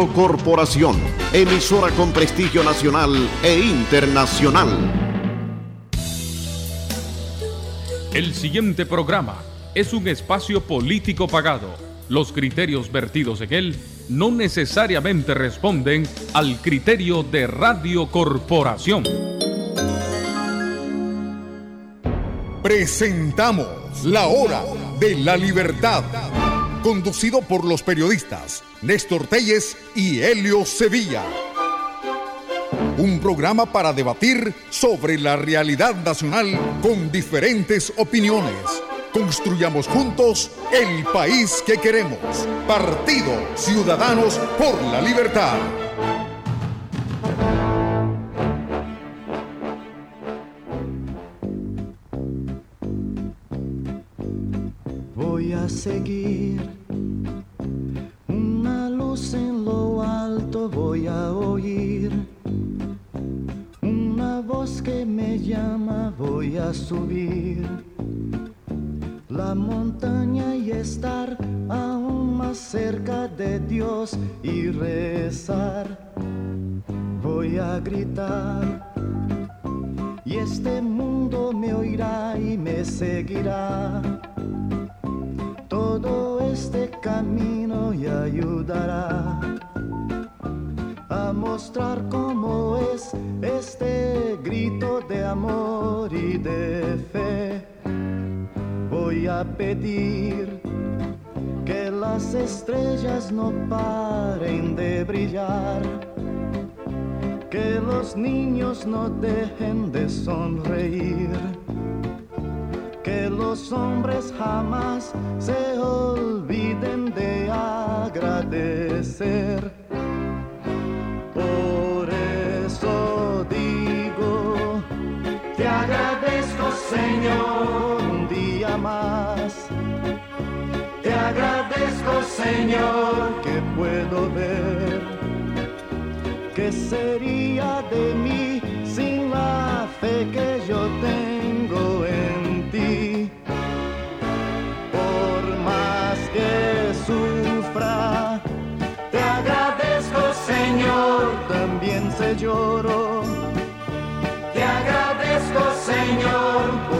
Radio Corporación, emisora con prestigio nacional e internacional. El siguiente programa es un espacio político pagado. Los criterios vertidos en él no necesariamente responden al criterio de Radio Corporación. Presentamos La Hora de la Libertad, conducido por los periodistas Néstor Telles y Helio Sevilla. Un programa para debatir sobre la realidad nacional con diferentes opiniones. Construyamos juntos el país que queremos. Partido Ciudadanos por la Libertad. Voy a seguir voy a subir la montaña y estar aún más cerca de Dios y rezar. Voy a gritar y este mundo me oirá y me seguirá. Todo este camino y ayudará mostrar cómo es este grito de amor y de fe voy a pedir que las estrellas no paren de brillar, que los niños no dejen de sonreír, que los hombres jamás se olviden de agradecer. Agradezco, Señor, que puedo ver. ¿Qué sería de mí sin la fe que yo tengo en ti? Por más que sufra, te agradezco, Señor, también se lloro. Te agradezco, Señor,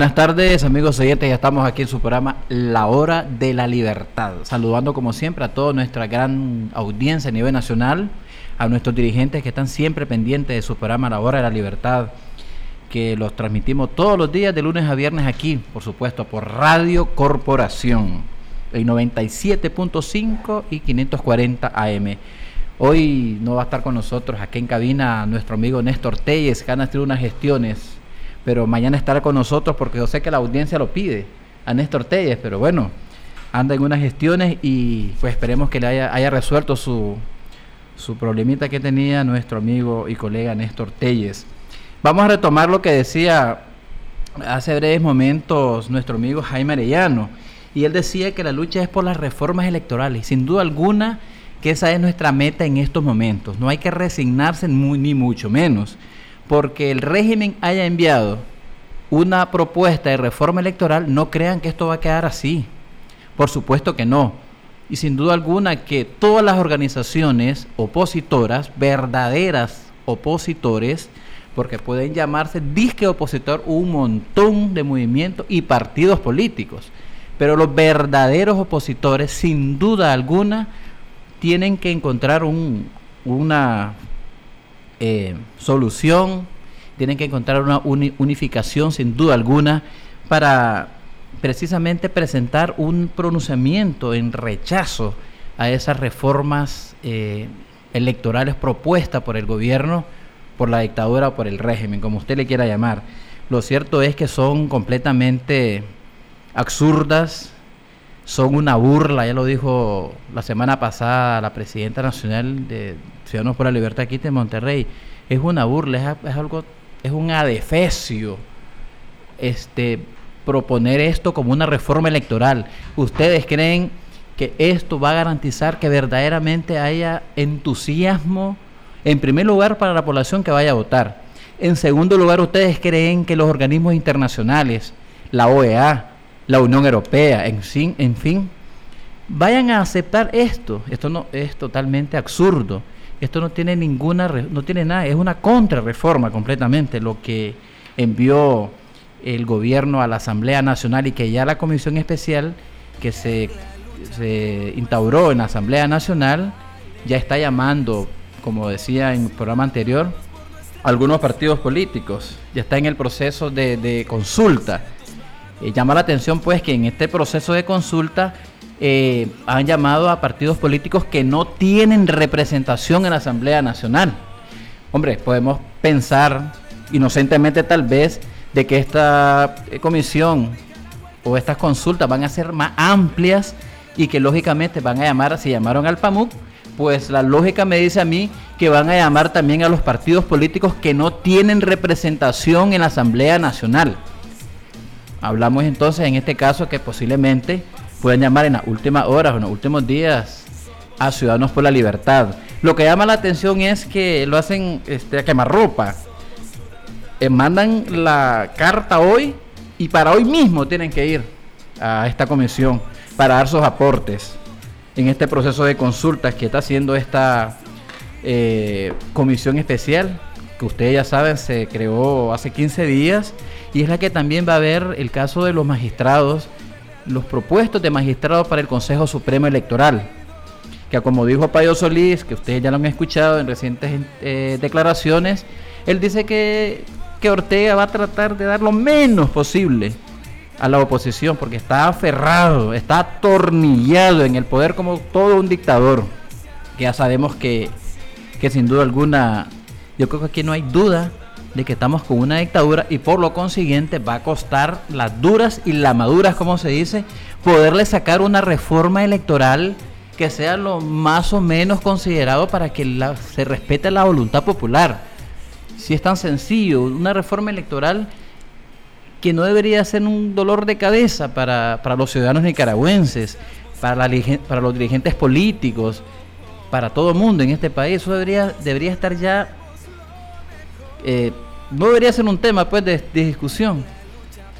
buenas tardes amigos oyentes, ya estamos aquí en su programa La Hora de la Libertad, saludando como siempre a toda nuestra gran audiencia a nivel nacional, a nuestros dirigentes que están siempre pendientes de su programa La Hora de la Libertad, que los transmitimos todos los días de lunes a viernes aquí, por supuesto, por Radio Corporación, el 97.5 y 540 AM. Hoy no va a estar con nosotros aquí en cabina nuestro amigo Néstor Telles, que han hecho unas gestiones, pero mañana estará con nosotros porque yo sé que la audiencia lo pide a Néstor Telles, pero bueno, anda en unas gestiones y pues esperemos que le haya, resuelto su, su problemita que tenía nuestro amigo y colega Néstor Telles. Vamos a retomar lo que decía hace breves momentos nuestro amigo Jaime Arellano. Y él decía que la lucha es por las reformas electorales. Sin duda alguna que esa es nuestra meta en estos momentos. No hay que resignarse ni mucho menos. Porque el régimen haya enviado una propuesta de reforma electoral, no crean que esto va a quedar así. Por supuesto que no. Y sin duda alguna que todas las organizaciones opositoras, verdaderas opositores, porque pueden llamarse disque opositor un montón de movimientos y partidos políticos. Pero los verdaderos opositores, sin duda alguna, tienen que encontrar un, una eh, solución, tienen que encontrar una unificación, sin duda alguna, para precisamente presentar un pronunciamiento en rechazo a esas reformas eh, electorales propuestas por el gobierno por la dictadura o por el régimen, como usted le quiera llamar. Lo cierto es que son completamente absurdas, son una burla, ya lo dijo la semana pasada la presidenta nacional de Ciudadanos por la Libertad aquí de Monterrey, es una burla, es, algo, es un adefesio este, proponer esto como una reforma electoral. ¿Ustedes creen que esto va a garantizar que verdaderamente haya entusiasmo? En primer lugar, para la población que vaya a votar. En segundo lugar, ustedes creen que los organismos internacionales, la OEA, la Unión Europea, en fin, en fin, vayan a aceptar esto. Esto no es totalmente absurdo. Esto no tiene ninguna, no tiene nada, es una contrarreforma completamente lo que envió el gobierno a la Asamblea Nacional y que ya la comisión especial que se, se instauró en la Asamblea Nacional ya está llamando como decía en el programa anterior, algunos partidos políticos. Ya está en el proceso de, consulta. Eh, llama la atención pues que en este proceso de consulta eh, han llamado a partidos políticos que no tienen representación en la Asamblea Nacional. Hombre, podemos pensar inocentemente tal vez de que esta eh, comisión o estas consultas van a ser más amplias y que lógicamente van a llamar, si llamaron al PAMUC, pues la lógica me dice a mí que van a llamar también a los partidos políticos que no tienen representación en la Asamblea Nacional. Hablamos entonces en este caso que posiblemente puedan llamar en las últimas horas o en los últimos días a Ciudadanos por la Libertad. Lo que llama la atención es que lo hacen este, a quemarropa. Eh, mandan la carta hoy y para hoy mismo tienen que ir a esta comisión para dar sus aportes en este proceso de consultas que está haciendo esta eh, comisión especial, que ustedes ya saben se creó hace 15 días, y es la que también va a ver el caso de los magistrados, los propuestos de magistrados para el Consejo Supremo Electoral, que como dijo Payo Solís, que ustedes ya lo han escuchado en recientes eh, declaraciones, él dice que, que Ortega va a tratar de dar lo menos posible a la oposición porque está aferrado, está atornillado en el poder como todo un dictador. Que ya sabemos que, que sin duda alguna, yo creo que aquí no hay duda de que estamos con una dictadura y por lo consiguiente va a costar las duras y las maduras, como se dice, poderle sacar una reforma electoral que sea lo más o menos considerado para que se respete la voluntad popular. Si es tan sencillo, una reforma electoral que no debería ser un dolor de cabeza para, los ciudadanos nicaragüenses, para, para los dirigentes políticos, para todo el mundo en este país. Eso debería, debería estar ya, eh, no debería ser un tema pues de, discusión.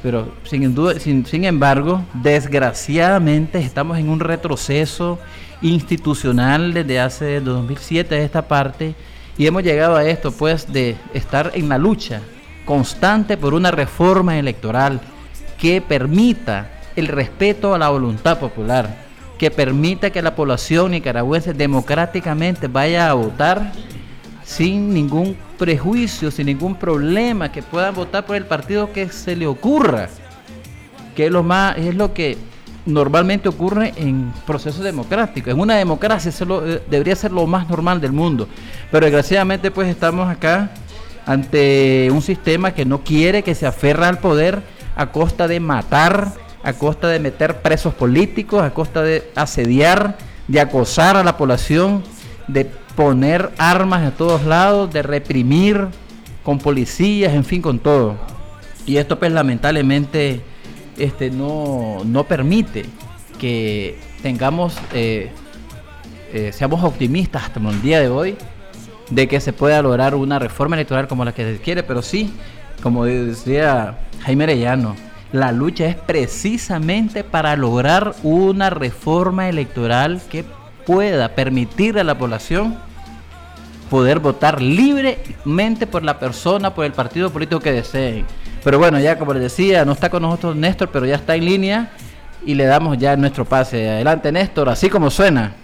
Pero sin, duda, sin, sin embargo, desgraciadamente estamos en un retroceso institucional desde hace 2007 a esta parte y hemos llegado a esto pues de estar en la lucha constante por una reforma electoral que permita el respeto a la voluntad popular, que permita que la población nicaragüense democráticamente vaya a votar sin ningún prejuicio, sin ningún problema, que puedan votar por el partido que se le ocurra, que es lo más, es lo que normalmente ocurre en procesos democráticos. En una democracia eso eh, debería ser lo más normal del mundo. Pero desgraciadamente pues estamos acá ante un sistema que no quiere que se aferra al poder a costa de matar, a costa de meter presos políticos, a costa de asediar, de acosar a la población, de poner armas a todos lados, de reprimir con policías, en fin, con todo. Y esto pues lamentablemente este, no, no permite que tengamos, eh, eh, seamos optimistas hasta el día de hoy de que se pueda lograr una reforma electoral como la que se quiere, pero sí, como decía Jaime Arellano, la lucha es precisamente para lograr una reforma electoral que pueda permitir a la población poder votar libremente por la persona, por el partido político que deseen. Pero bueno, ya como les decía, no está con nosotros Néstor, pero ya está en línea y le damos ya nuestro pase. Adelante Néstor, así como suena.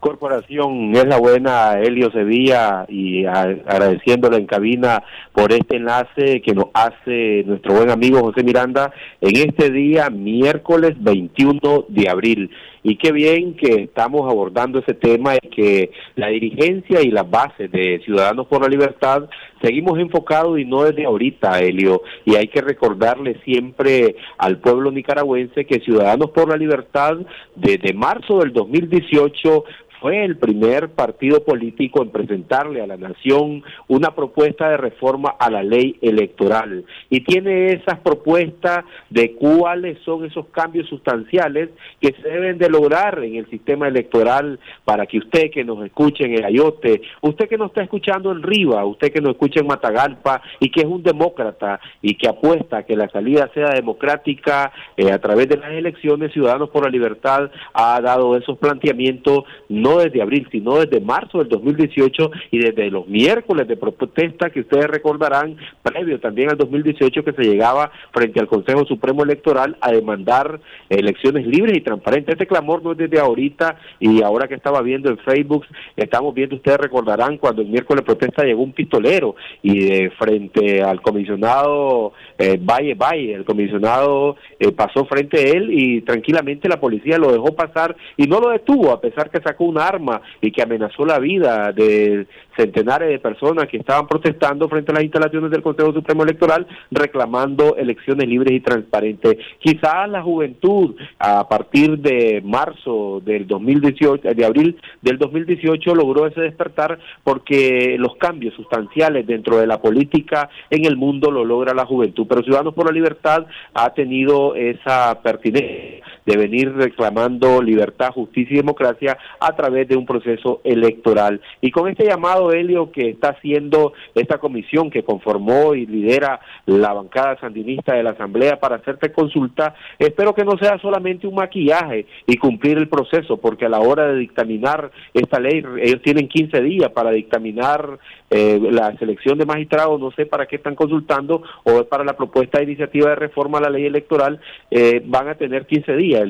Corporación es la buena Helio Sevilla y agradeciéndole en cabina por este enlace que nos hace nuestro buen amigo José Miranda en este día miércoles 21 de abril y qué bien que estamos abordando ese tema y que la dirigencia y las bases de Ciudadanos por la Libertad seguimos enfocados y no desde ahorita, Helio, y hay que recordarle siempre al pueblo nicaragüense que Ciudadanos por la Libertad desde marzo del 2018 fue el primer partido político en presentarle a la nación una propuesta de reforma a la ley electoral. Y tiene esas propuestas de cuáles son esos cambios sustanciales que se deben de lograr en el sistema electoral para que usted que nos escuche en el Ayote, usted que nos está escuchando en Riva, usted que nos escucha en Matagalpa y que es un demócrata y que apuesta a que la salida sea democrática eh, a través de las elecciones, Ciudadanos por la Libertad ha dado esos planteamientos no desde abril, sino desde marzo del 2018 y desde los miércoles de protesta que ustedes recordarán, previo también al 2018 que se llegaba frente al Consejo Supremo Electoral a demandar elecciones libres y transparentes. Este clamor no es desde ahorita y ahora que estaba viendo en Facebook, estamos viendo, ustedes recordarán cuando el miércoles de protesta llegó un pistolero y frente al comisionado eh, Valle Valle, el comisionado eh, pasó frente a él y tranquilamente la policía lo dejó pasar y no lo detuvo a pesar que sacó una arma y que amenazó la vida de centenares de personas que estaban protestando frente a las instalaciones del Consejo Supremo Electoral reclamando elecciones libres y transparentes. Quizás la juventud a partir de marzo del 2018, de abril del 2018 logró ese despertar porque los cambios sustanciales dentro de la política en el mundo lo logra la juventud, pero Ciudadanos por la Libertad ha tenido esa pertinencia de venir reclamando libertad, justicia y democracia a través de un proceso electoral. Y con este llamado, Helio, que está haciendo esta comisión que conformó y lidera la bancada sandinista de la Asamblea para hacerte consulta, espero que no sea solamente un maquillaje y cumplir el proceso, porque a la hora de dictaminar esta ley, ellos tienen 15 días para dictaminar eh, la selección de magistrados, no sé para qué están consultando, o para la propuesta de iniciativa de reforma a la ley electoral, eh, van a tener 15 días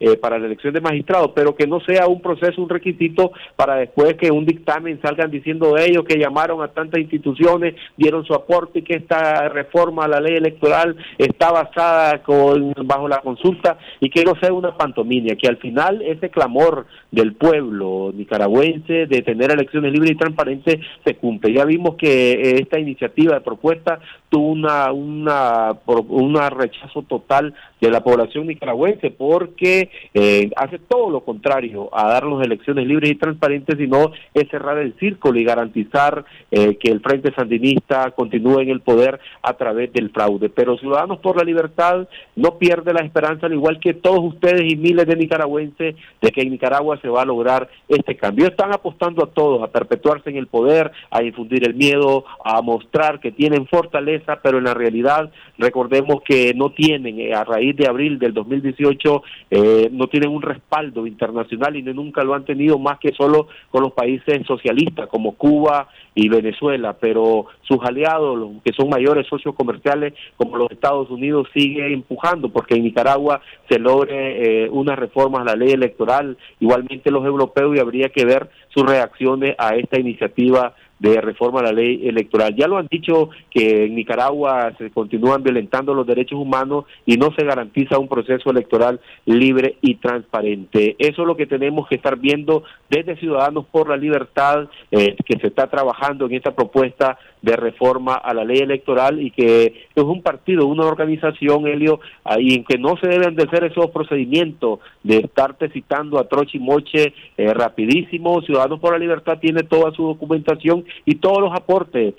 eh, para la elección de magistrados, pero que no sea un proceso, un requisito para después que un dictamen salgan diciendo de ellos que llamaron a tantas instituciones, dieron su aporte y que esta reforma a la ley electoral está basada con, bajo la consulta y que no sea una pantomimia, que al final ese clamor del pueblo nicaragüense de tener elecciones libres y transparentes se cumple. Ya vimos que esta iniciativa de propuesta tuvo una, una, una rechazo total de la población nicaragüense porque eh, hace todo lo contrario a darnos elecciones libres y transparentes, sino es cerrar el círculo y garantizar eh, que el Frente Sandinista continúe en el poder a través del fraude. Pero Ciudadanos por la Libertad no pierde la esperanza, al igual que todos ustedes y miles de nicaragüenses, de que en Nicaragua se va a lograr este cambio. Están apostando a todos, a perpetuarse en el poder, a infundir el miedo, a mostrar que tienen fortaleza, pero en la realidad recordemos que no tienen eh, a raíz de abril del 2018 eh, no tienen un respaldo internacional y nunca lo han tenido más que solo con los países socialistas como Cuba y Venezuela, pero sus aliados, los que son mayores socios comerciales como los Estados Unidos, sigue empujando porque en Nicaragua se logre eh, una reforma a la ley electoral, igualmente los europeos y habría que ver sus reacciones a esta iniciativa de reforma a la ley electoral. Ya lo han dicho que en Nicaragua se continúan violentando los derechos humanos y no se garantiza un proceso electoral libre y transparente. Eso es lo que tenemos que estar viendo desde Ciudadanos por la Libertad, eh, que se está trabajando en esta propuesta de reforma a la ley electoral y que es un partido, una organización, Helio, y en que no se deben de hacer esos procedimientos de estarte citando a troche y moche eh, rapidísimo. Ciudadanos por la Libertad tiene toda su documentación y todos los aportes.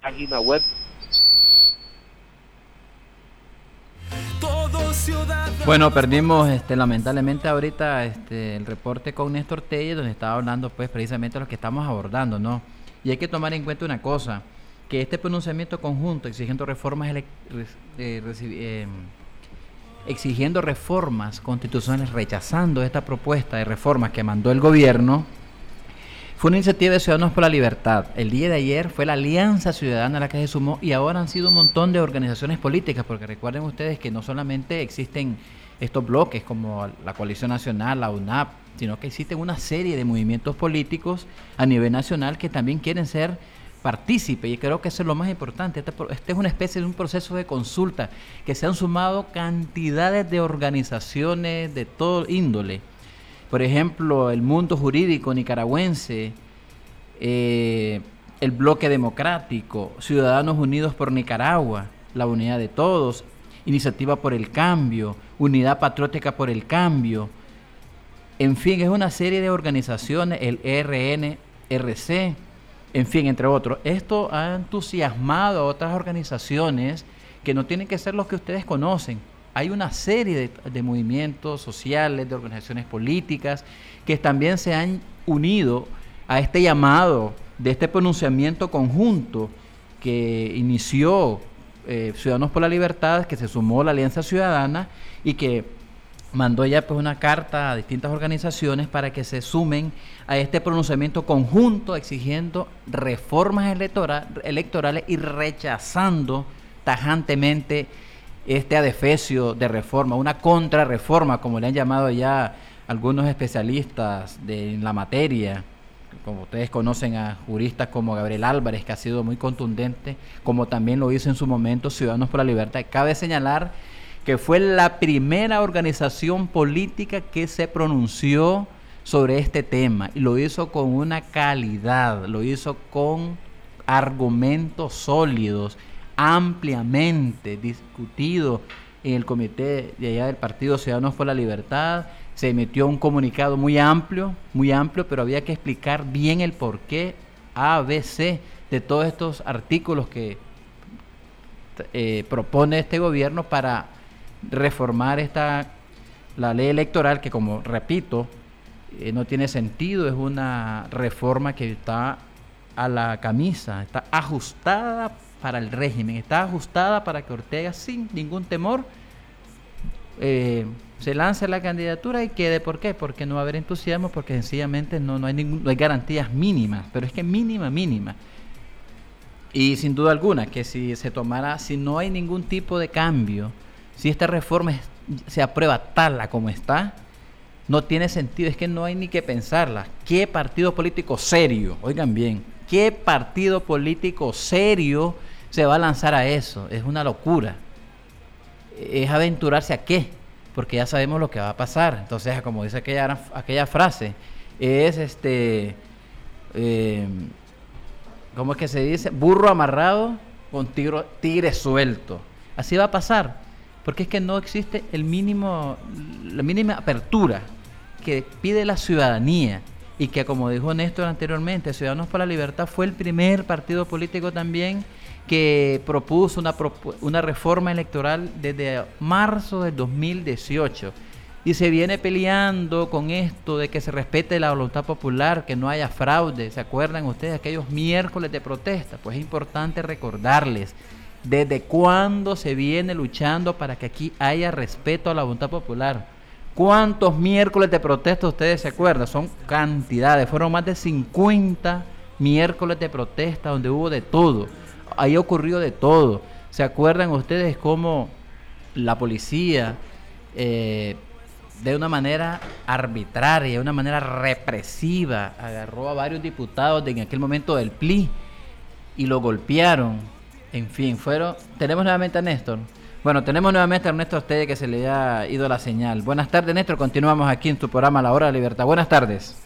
Página web Bueno, perdimos este, lamentablemente ahorita este, el reporte con Néstor Telle, donde estaba hablando pues precisamente de lo que estamos abordando, ¿no? Y hay que tomar en cuenta una cosa, que este pronunciamiento conjunto exigiendo reformas eh, em, exigiendo reformas constitucionales, rechazando esta propuesta de reformas que mandó el gobierno, fue una iniciativa de Ciudadanos por la Libertad. El día de ayer fue la Alianza Ciudadana la que se sumó y ahora han sido un montón de organizaciones políticas, porque recuerden ustedes que no solamente existen estos bloques como la Coalición Nacional, la UNAP, sino que existen una serie de movimientos políticos a nivel nacional que también quieren ser partícipes y creo que eso es lo más importante. Este, este, es una especie de un proceso de consulta que se han sumado cantidades de organizaciones de todo índole por ejemplo, el mundo jurídico nicaragüense, eh, el bloque democrático, Ciudadanos Unidos por Nicaragua, la unidad de todos, Iniciativa por el Cambio, Unidad Patriótica por el Cambio, en fin, es una serie de organizaciones, el RNRC, en fin, entre otros. Esto ha entusiasmado a otras organizaciones que no tienen que ser los que ustedes conocen, hay una serie de, movimientos sociales, de organizaciones políticas, que también se han unido a este llamado de este pronunciamiento conjunto que inició eh, Ciudadanos por la Libertad, que se sumó a la Alianza Ciudadana y que mandó ya pues una carta a distintas organizaciones para que se sumen a este pronunciamiento conjunto exigiendo reformas electorales y rechazando tajantemente este adefesio de reforma, una contrarreforma, como le han llamado ya algunos especialistas de, en la materia, como ustedes conocen a juristas como Gabriel Álvarez, que ha sido muy contundente, como también lo hizo en su momento Ciudadanos por la Libertad. Cabe señalar que fue la primera organización política que se pronunció sobre este tema y lo hizo con una calidad, lo hizo con argumentos sólidos ampliamente discutido en el comité de allá del Partido Ciudadanos por la Libertad. Se emitió un comunicado muy amplio, muy amplio, pero había que explicar bien el porqué A, B, C de todos estos artículos que eh, propone este gobierno para reformar esta la ley electoral que como repito eh, no tiene sentido es una reforma que está a la camisa está ajustada para el régimen, está ajustada para que Ortega sin ningún temor eh, se lance la candidatura y quede. ¿Por qué? Porque no va a haber entusiasmo, porque sencillamente no, no, hay, ningún, no hay garantías mínimas, pero es que mínima, mínima. Y sin duda alguna, que si se tomara, si no hay ningún tipo de cambio, si esta reforma se aprueba tal como está, no tiene sentido, es que no hay ni que pensarla. ¿Qué partido político serio, oigan bien, qué partido político serio se va a lanzar a eso. Es una locura. Es aventurarse a qué, porque ya sabemos lo que va a pasar. Entonces, como dice aquella, aquella frase, es este, eh, ¿cómo es que se dice? Burro amarrado con tigre suelto. Así va a pasar, porque es que no existe el mínimo, la mínima apertura que pide la ciudadanía y que como dijo Néstor anteriormente, Ciudadanos para la Libertad fue el primer partido político también que propuso una, una reforma electoral desde marzo del 2018 y se viene peleando con esto de que se respete la voluntad popular, que no haya fraude. ¿Se acuerdan ustedes aquellos miércoles de protesta? Pues es importante recordarles desde cuándo se viene luchando para que aquí haya respeto a la voluntad popular. ¿Cuántos miércoles de protesta ustedes se acuerdan? Son cantidades, fueron más de 50 miércoles de protesta donde hubo de todo ahí ocurrió de todo. ¿Se acuerdan ustedes cómo la policía eh, de una manera arbitraria, de una manera represiva, agarró a varios diputados de en aquel momento del PLI y lo golpearon. En fin, fueron. Tenemos nuevamente a Néstor. Bueno, tenemos nuevamente a Ernesto Ostede que se le ha ido la señal. Buenas tardes, Néstor. Continuamos aquí en tu programa La Hora de la Libertad. Buenas tardes.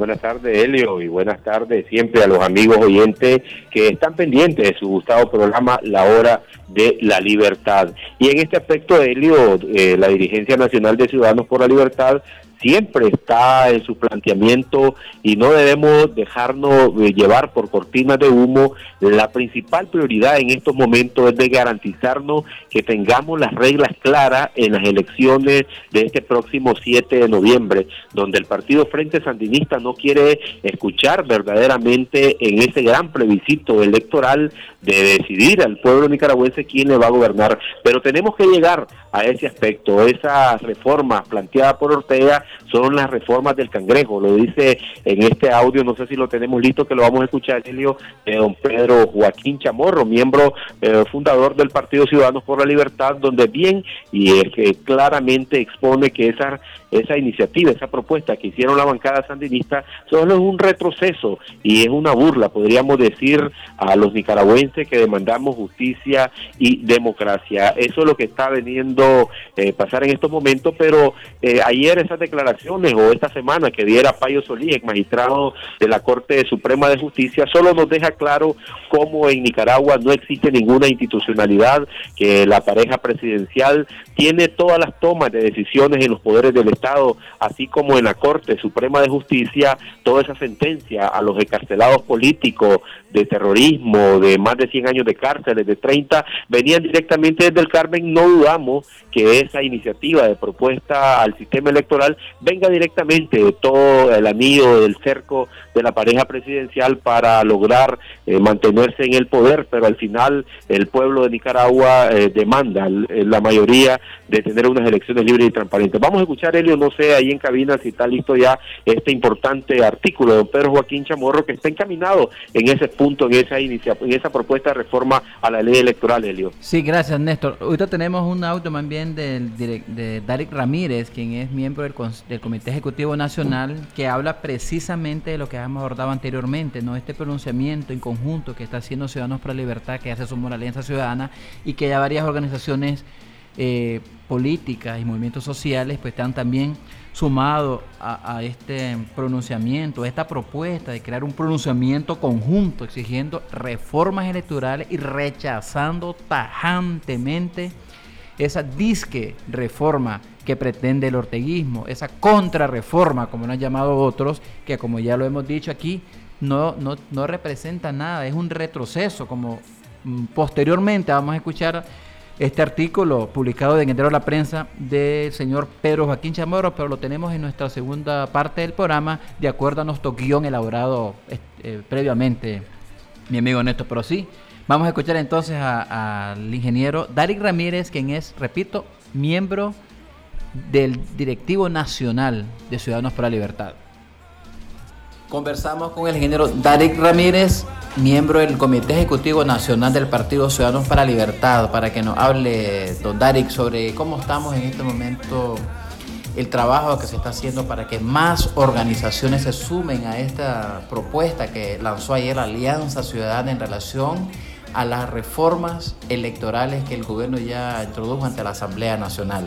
Buenas tardes, Helio, y buenas tardes siempre a los amigos oyentes que están pendientes de su gustado programa La Hora de la Libertad. Y en este aspecto, Helio, eh, la Dirigencia Nacional de Ciudadanos por la Libertad siempre está en su planteamiento y no debemos dejarnos eh, llevar por cortinas de humo. La principal prioridad en estos momentos es de garantizarnos que tengamos las reglas claras en las elecciones de este próximo 7 de noviembre, donde el Partido Frente Sandinista no quiere escuchar verdaderamente en ese gran plebiscito electoral de decidir al pueblo nicaragüense quién le va a gobernar. Pero tenemos que llegar a ese aspecto. Esas reformas planteadas por Ortega son las reformas del cangrejo, lo dice en este audio, no sé si lo tenemos listo, que lo vamos a escuchar, Elio, de don Pedro Joaquín Chamorro, miembro eh, fundador del Partido Ciudadanos por la Libertad, donde bien y que claramente expone que esa, esa iniciativa, esa propuesta que hicieron la bancada sandinista, solo es un retroceso y es una burla, podríamos decir, a los nicaragüenses que demandamos justicia y democracia. Eso es lo que está veniendo eh, pasar en estos momentos, pero eh, ayer esas declaraciones o esta semana que diera Payo Solí, magistrado de la Corte Suprema de Justicia, solo nos deja claro cómo en Nicaragua no existe ninguna institucionalidad, que la pareja presidencial tiene todas las tomas de decisiones en los poderes del Estado, así como en la Corte Suprema de Justicia, toda esa sentencia a los encarcelados políticos de terrorismo, de más de 100 años de cárceles, de 30, venían directamente desde el Carmen, no dudamos que esa iniciativa de propuesta al sistema electoral venga directamente de todo el anillo del cerco de la pareja presidencial para lograr eh, mantenerse en el poder, pero al final el pueblo de Nicaragua eh, demanda la mayoría de tener unas elecciones libres y transparentes. Vamos a escuchar, No sé, ahí en cabina si está listo ya este importante artículo de don Pedro Joaquín Chamorro que está encaminado en ese punto, en esa, inicia, en esa propuesta de reforma a la ley electoral, Elio. Sí, gracias, Néstor. Ahorita tenemos un audio también del, de Darik Ramírez, quien es miembro del, Comité Ejecutivo Nacional, que habla precisamente de lo que hemos abordado anteriormente, ¿no? Este pronunciamiento en conjunto que está haciendo Ciudadanos para la Libertad, que hace su Alianza Ciudadana y que ya varias organizaciones eh, políticas y movimientos sociales pues están también sumados a, este pronunciamiento, a esta propuesta de crear un pronunciamiento conjunto exigiendo reformas electorales y rechazando tajantemente esa disque reforma que pretende el orteguismo, esa contrarreforma, como lo han llamado otros, que como ya lo hemos dicho aquí, no, no, no representa nada, es un retroceso, como mm, posteriormente vamos a escuchar este artículo publicado en Entero la Prensa del señor Pedro Joaquín Chamorro, pero lo tenemos en nuestra segunda parte del programa, de acuerdo a nuestro guion elaborado eh, previamente, mi amigo Néstor. Pero sí, vamos a escuchar entonces al ingeniero Darik Ramírez, quien es, repito, miembro del Directivo Nacional de Ciudadanos para la Libertad. Conversamos con el ingeniero Darik Ramírez, miembro del Comité Ejecutivo Nacional del Partido Ciudadanos para Libertad, para que nos hable, don Darik, sobre cómo estamos en este momento, el trabajo que se está haciendo para que más organizaciones se sumen a esta propuesta que lanzó ayer la Alianza Ciudadana en relación a las reformas electorales que el gobierno ya introdujo ante la Asamblea Nacional.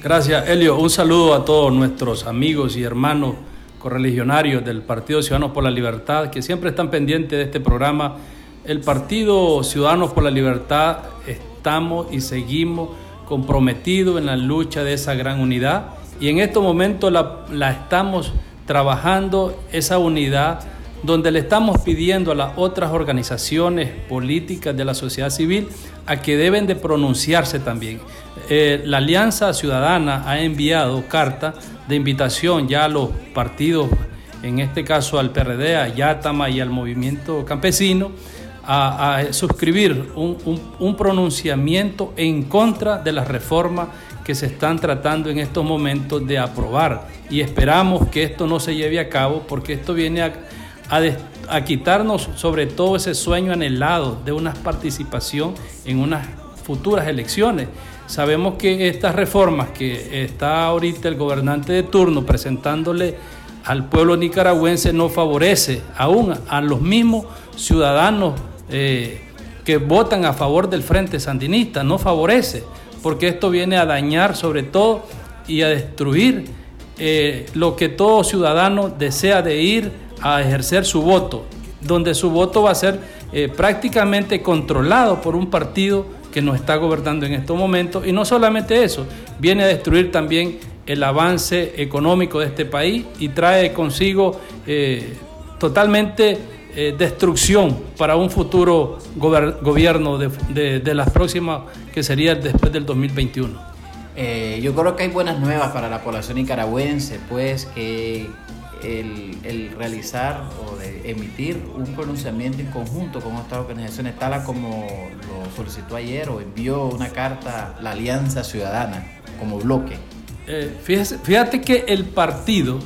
Gracias, Elio. Un saludo a todos nuestros amigos y hermanos correligionarios del Partido Ciudadanos por la Libertad, que siempre están pendientes de este programa. El Partido Ciudadanos por la Libertad estamos y seguimos comprometidos en la lucha de esa gran unidad y en estos momentos la, la estamos trabajando, esa unidad donde le estamos pidiendo a las otras organizaciones políticas de la sociedad civil a que deben de pronunciarse también. Eh, la Alianza Ciudadana ha enviado carta de invitación ya a los partidos, en este caso al PRD, a Yatama y al movimiento campesino, a, suscribir un, un pronunciamiento en contra de las reformas que se están tratando en estos momentos de aprobar. Y esperamos que esto no se lleve a cabo porque esto viene a a, quitarnos sobre todo ese sueño anhelado de una participación en unas futuras elecciones. Sabemos que estas reformas que está ahorita el gobernante de turno presentándole al pueblo nicaragüense no favorece aún a los mismos ciudadanos eh, que votan a favor del Frente Sandinista, no favorece, porque esto viene a dañar sobre todo y a destruir eh, lo que todo ciudadano desea de ir a ejercer su voto, donde su voto va a ser eh, prácticamente controlado por un partido que nos está gobernando en estos momentos. Y no solamente eso, viene a destruir también el avance económico de este país y trae consigo eh, totalmente eh, destrucción para un futuro gobierno de, las próximas, que sería después del 2021. Eh, yo creo que hay buenas nuevas para la población nicaragüense, pues que el, realizar o de emitir un pronunciamiento en conjunto con estas organizaciones, tal como lo solicitó ayer o envió una carta la Alianza Ciudadana como bloque. Eh, fíjate que el partido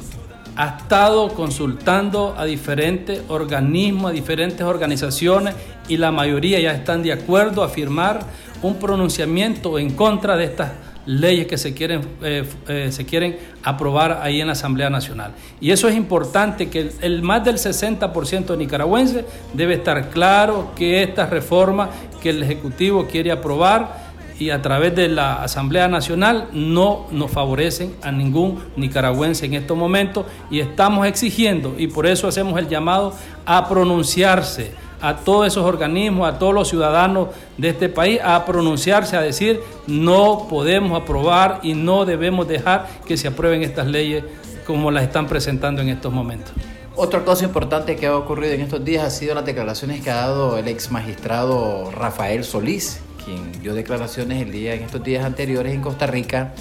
ha estado consultando a diferentes organismos, a diferentes organizaciones y la mayoría ya están de acuerdo a firmar un pronunciamiento en contra de estas leyes que se quieren, eh, eh, se quieren aprobar ahí en la Asamblea Nacional. Y eso es importante, que el, más del 60% de nicaragüenses debe estar claro que estas reformas que el Ejecutivo quiere aprobar y a través de la Asamblea Nacional no nos favorecen a ningún nicaragüense en estos momentos y estamos exigiendo y por eso hacemos el llamado a pronunciarse a todos esos organismos, a todos los ciudadanos de este país, a pronunciarse, a decir no podemos aprobar y no debemos dejar que se aprueben estas leyes como las están presentando en estos momentos. Otra cosa importante que ha ocurrido en estos días ha sido las declaraciones que ha dado el ex magistrado Rafael Solís, quien dio declaraciones el día en estos días anteriores en Costa Rica,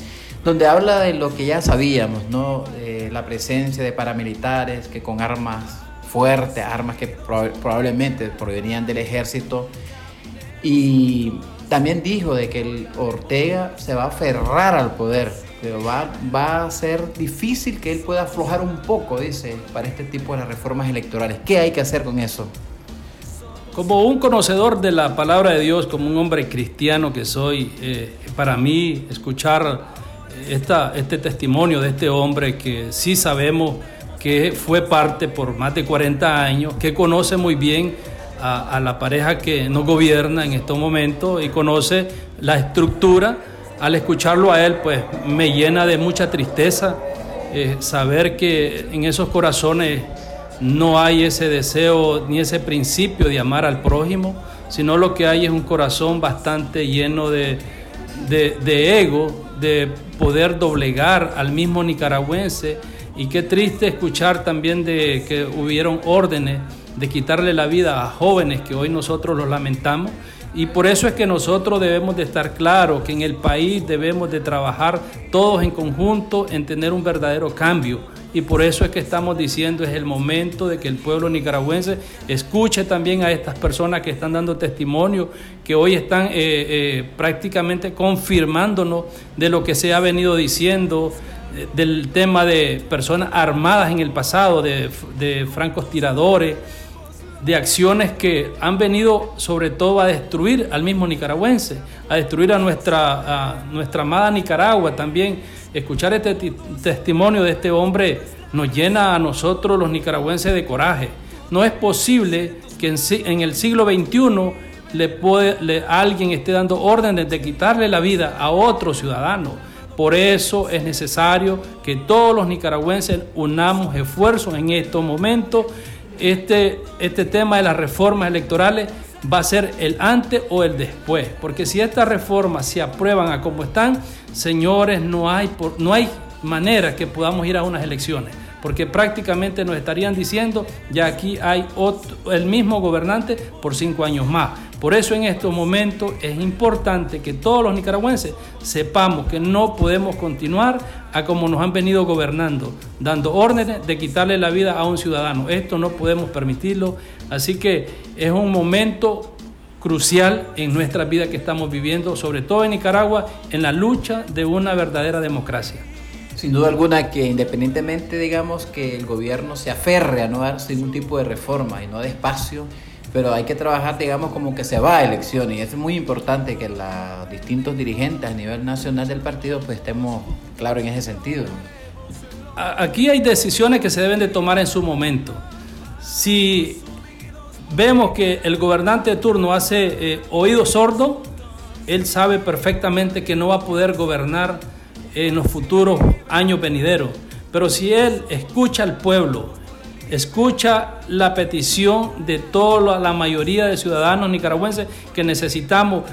donde habla de lo que ya sabíamos, ¿no? la presencia de paramilitares que con armas fuertes, armas que probablemente provenían del ejército. Y también dijo de que el Ortega se va a aferrar al poder, pero va, va a ser difícil que él pueda aflojar un poco, dice, para este tipo de reformas electorales. ¿Qué hay que hacer con eso? Como un conocedor de la palabra de Dios, como un hombre cristiano que soy, eh, para mí escuchar esta, este testimonio de este hombre que sí sabemos que fue parte por más de 40 años, que conoce muy bien a, la pareja que nos gobierna en estos momentos y conoce la estructura. Al escucharlo a él, pues me llena de mucha tristeza eh, saber que en esos corazones no hay ese deseo ni ese principio de amar al prójimo, sino lo que hay es un corazón bastante lleno de, de, de ego, de poder doblegar al mismo nicaragüense y qué triste escuchar también de que hubieron órdenes de quitarle la vida a jóvenes que hoy nosotros los lamentamos. Y por eso es que nosotros debemos de estar claros que en el país debemos de trabajar todos en conjunto en tener un verdadero cambio. Y por eso es que estamos diciendo es el momento de que el pueblo nicaragüense escuche también a estas personas que están dando testimonio, que hoy están eh, eh, prácticamente confirmándonos de lo que se ha venido diciendo del tema de personas armadas en el pasado, de, francos tiradores, de acciones que han venido sobre todo a destruir al mismo nicaragüense, a destruir a nuestra, nuestra amada Nicaragua también. Escuchar este testimonio de este hombre nos llena a nosotros los nicaragüenses de coraje. No es posible que en, en el siglo XXI le puede, alguien esté dando órdenes de quitarle la vida a otro ciudadano por eso es necesario que todos los nicaragüenses unamos esfuerzos en estos momentos. Este, este tema de las reformas electorales va a ser el antes o el después, porque si estas reformas se aprueban a como están, señores, no hay, no hay manera que podamos ir a unas elecciones porque prácticamente nos estarían diciendo, ya aquí hay el mismo gobernante por cinco años más. Por eso en estos momentos es importante que todos los nicaragüenses sepamos que no podemos continuar a como nos han venido gobernando, dando órdenes de quitarle la vida a un ciudadano. Esto no podemos permitirlo, así que es un momento crucial en nuestra vida que estamos viviendo, sobre todo en Nicaragua, en la lucha de una verdadera democracia. Sin duda alguna que independientemente, digamos, que el gobierno se aferre a no dar ningún tipo de reforma y no de espacio, pero hay que trabajar, digamos, como que se va a elecciones y es muy importante que los distintos dirigentes a nivel nacional del partido pues estemos claros en ese sentido. Aquí hay decisiones que se deben de tomar en su momento. Si vemos que el gobernante de turno hace eh, oído sordo, él sabe perfectamente que no va a poder gobernar en los futuros años venideros. Pero si él escucha al pueblo, escucha la petición de toda la mayoría de ciudadanos nicaragüenses que necesitamos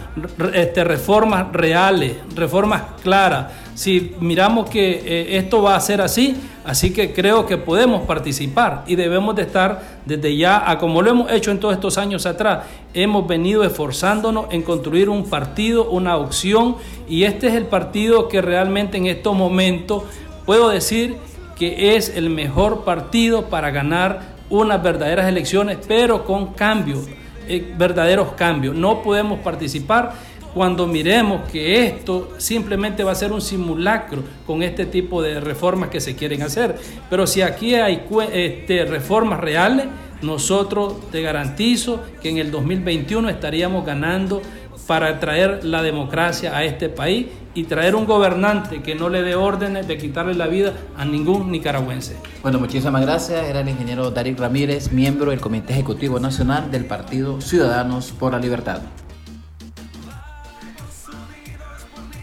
este, reformas reales, reformas claras. Si miramos que eh, esto va a ser así, así que creo que podemos participar y debemos de estar desde ya, a como lo hemos hecho en todos estos años atrás, hemos venido esforzándonos en construir un partido, una opción y este es el partido que realmente en estos momentos puedo decir que es el mejor partido para ganar unas verdaderas elecciones, pero con cambios, eh, verdaderos cambios. No podemos participar cuando miremos que esto simplemente va a ser un simulacro con este tipo de reformas que se quieren hacer. Pero si aquí hay este, reformas reales, nosotros te garantizo que en el 2021 estaríamos ganando para traer la democracia a este país y traer un gobernante que no le dé órdenes de quitarle la vida a ningún nicaragüense. Bueno, muchísimas gracias. Era el ingeniero Darik Ramírez, miembro del Comité Ejecutivo Nacional del Partido Ciudadanos por la Libertad.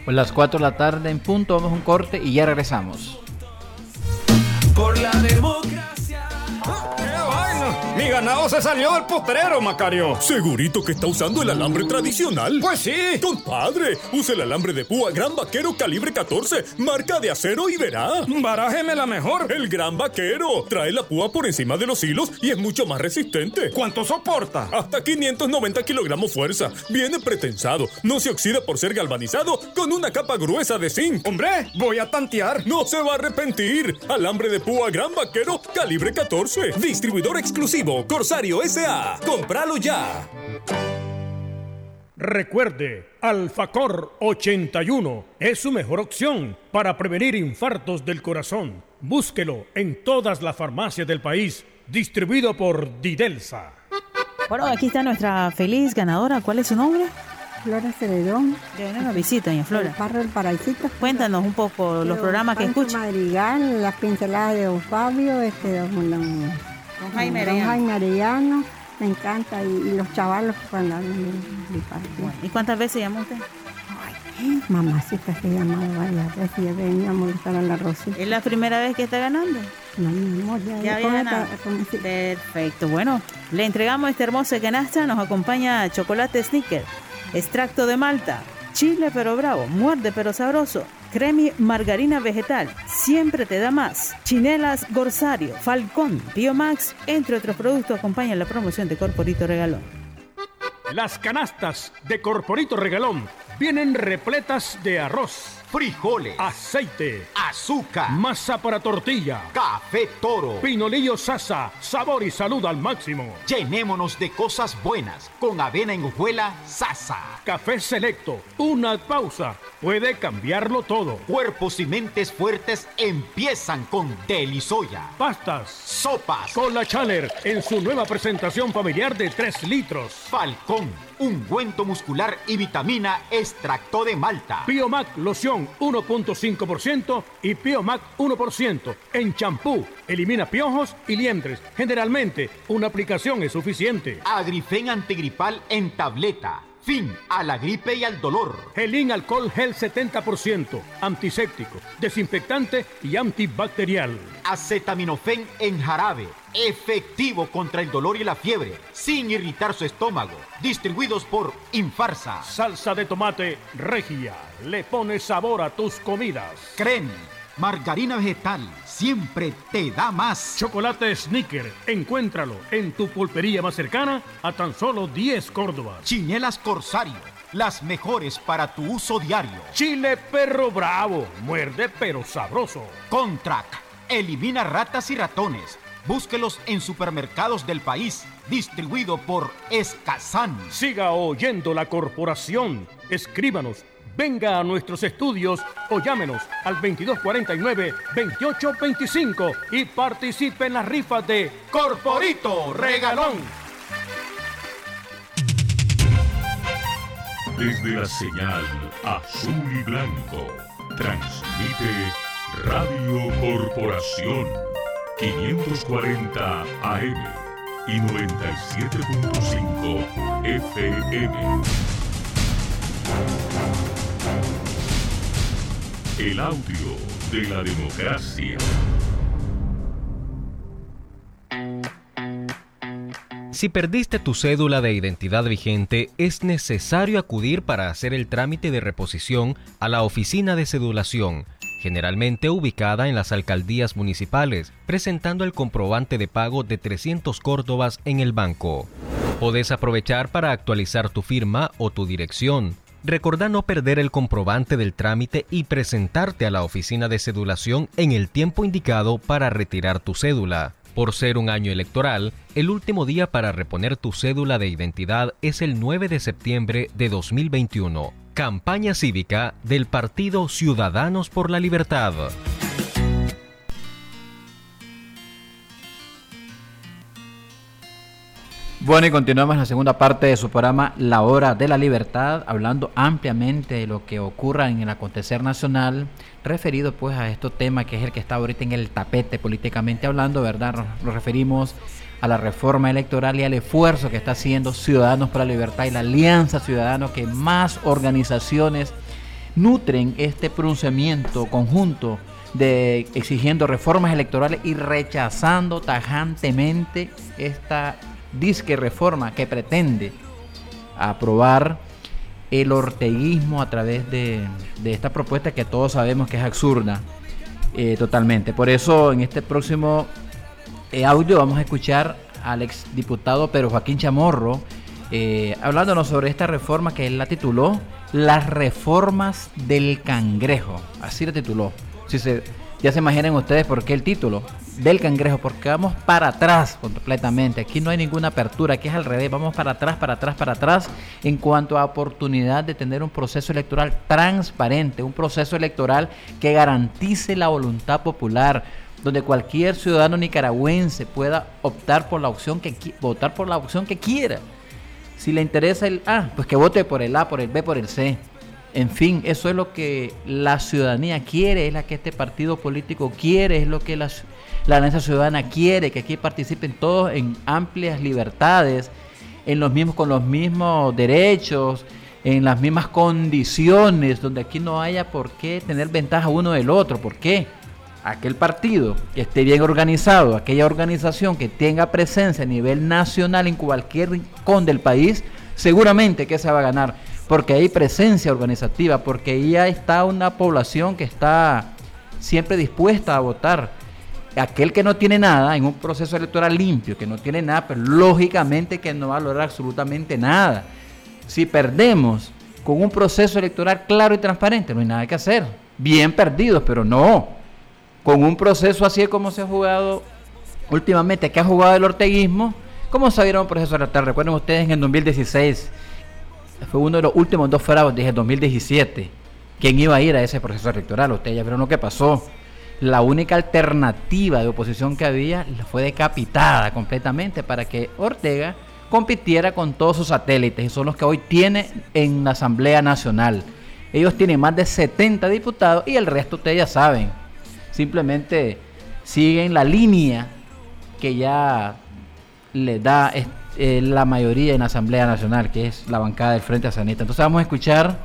Pues las 4 de la tarde en punto, vamos a un corte y ya regresamos. Mi ganado se salió del potrero, Macario. ¿Segurito que está usando el alambre tradicional? Pues sí. Compadre, use el alambre de púa Gran Vaquero calibre 14, marca de acero y verá. Barájeme la mejor. El Gran Vaquero. Trae la púa por encima de los hilos y es mucho más resistente. ¿Cuánto soporta? Hasta 590 kilogramos fuerza. Viene pretensado. No se oxida por ser galvanizado con una capa gruesa de zinc. Hombre, voy a tantear. No se va a arrepentir. Alambre de púa Gran Vaquero calibre 14. Distribuidor exclusivo Corsario SA. ¡Cómpralo ya! Recuerde, Alfacor 81 es su mejor opción para prevenir infartos del corazón. Búsquelo en todas las farmacias del país, distribuido por Didelsa. Bueno, aquí está nuestra feliz ganadora. ¿Cuál es su nombre? Flora Celedón. De una visita, doña Flora. Barro del Paraíso. Cuéntanos un poco los programas que escucha. Madrigal, las pinceladas de Don Fabio, este, don, Don Jaime Don Jaime Arellano, me encanta, y, los chavalos cuando hablan de, partido. ¿Y cuántas veces llamó usted? Ay, mamacita se llamado varias veces, ya venía a molestar a la Rosita. ¿Es la primera vez que está ganando? No, mi amor, ya, ya había ganado. Perfecto, bueno, le entregamos esta hermosa canasta, nos acompaña chocolate sneaker, extracto de malta, chile pero bravo, muerde pero sabroso, Cremi Margarina Vegetal, siempre te da más. Chinelas Gorsario, Falcón, Biomax, entre otros productos, acompañan la promoción de Corporito Regalón. Las canastas de Corporito Regalón vienen repletas de arroz frijoles, aceite, azúcar, masa para tortilla, café toro, pinolillo sasa, sabor y salud al máximo. Llenémonos de cosas buenas con avena en hojuela sasa. Café selecto, una pausa, puede cambiarlo todo. Cuerpos y mentes fuertes empiezan con Delisoya. Pastas, sopas, Cola Chaler en su nueva presentación familiar de 3 litros. Falcón, ungüento muscular y vitamina extracto de malta. Biomac loción 1.5% y Piomac 1%. En champú, elimina piojos y liendres. Generalmente, una aplicación es suficiente. Agrifen antigripal en tableta. Fin a la gripe y al dolor. Gelín alcohol gel 70%, antiséptico, desinfectante y antibacterial. Acetaminofén en jarabe, efectivo contra el dolor y la fiebre, sin irritar su estómago. Distribuidos por Infarsa. Salsa de tomate regia, le pone sabor a tus comidas. Creme Margarina vegetal siempre te da más. Chocolate Snicker, encuéntralo en tu pulpería más cercana a tan solo 10 Córdobas. Chinelas Corsario, las mejores para tu uso diario. Chile Perro Bravo, muerde pero sabroso. Contrac, elimina ratas y ratones. Búsquelos en supermercados del país, distribuido por Escazán. Siga oyendo la corporación. Escríbanos Venga a nuestros estudios o llámenos al 2249-2825 y participe en las rifas de Corporito Regalón. Desde la señal azul y blanco, transmite Radio Corporación 540 AM y 97.5 FM. El audio de la democracia. Si perdiste tu cédula de identidad vigente, es necesario acudir para hacer el trámite de reposición a la oficina de cedulación, generalmente ubicada en las alcaldías municipales, presentando el comprobante de pago de 300 córdobas en el banco. Podés aprovechar para actualizar tu firma o tu dirección. Recordá no perder el comprobante del trámite y presentarte a la oficina de cedulación en el tiempo indicado para retirar tu cédula. Por ser un año electoral, el último día para reponer tu cédula de identidad es el 9 de septiembre de 2021. Campaña cívica del Partido Ciudadanos por la Libertad. Bueno, y continuamos la segunda parte de su programa La Hora de la Libertad, hablando ampliamente de lo que ocurra en el acontecer nacional, referido pues a este tema que es el que está ahorita en el tapete políticamente hablando, ¿verdad? Nos referimos a la reforma electoral y al esfuerzo que está haciendo Ciudadanos para la Libertad y la Alianza Ciudadanos, que más organizaciones nutren este pronunciamiento conjunto de exigiendo reformas electorales y rechazando tajantemente esta disque reforma que pretende aprobar el orteguismo a través de, esta propuesta que todos sabemos que es absurda eh, totalmente. Por eso en este próximo audio vamos a escuchar al exdiputado Pedro Joaquín Chamorro eh, hablándonos sobre esta reforma que él la tituló Las reformas del cangrejo. Así la tituló. Si se, ya se imaginan ustedes por qué el título del cangrejo, porque vamos para atrás completamente. Aquí no hay ninguna apertura, aquí es al revés, vamos para atrás, para atrás, para atrás en cuanto a oportunidad de tener un proceso electoral transparente, un proceso electoral que garantice la voluntad popular, donde cualquier ciudadano nicaragüense pueda optar por la opción que votar por la opción que quiera. Si le interesa el A, pues que vote por el A, por el B, por el C. En fin, eso es lo que la ciudadanía quiere, es lo que este partido político quiere, es lo que la, la Alianza Ciudadana quiere, que aquí participen todos en amplias libertades, en los mismos, con los mismos derechos, en las mismas condiciones, donde aquí no haya por qué tener ventaja uno del otro. ¿Por qué? Aquel partido que esté bien organizado, aquella organización que tenga presencia a nivel nacional en cualquier rincón del país, seguramente que se va a ganar porque hay presencia organizativa, porque ya está una población que está siempre dispuesta a votar. Aquel que no tiene nada en un proceso electoral limpio, que no tiene nada, pero lógicamente que no va a lograr absolutamente nada. Si perdemos con un proceso electoral claro y transparente, no hay nada que hacer. Bien perdidos, pero no. Con un proceso así como se ha jugado últimamente, que ha jugado el orteguismo, ¿cómo se un proceso electoral? Recuerden ustedes en el 2016 fue uno de los últimos dos fraudes desde 2017. ¿Quién iba a ir a ese proceso electoral? Ustedes ya vieron lo que pasó. La única alternativa de oposición que había fue decapitada completamente para que Ortega compitiera con todos sus satélites y son los que hoy tiene en la Asamblea Nacional. Ellos tienen más de 70 diputados y el resto ustedes ya saben. Simplemente siguen la línea que ya le da eh, la mayoría en la Asamblea Nacional, que es la bancada del Frente a Sanita. Entonces vamos a escuchar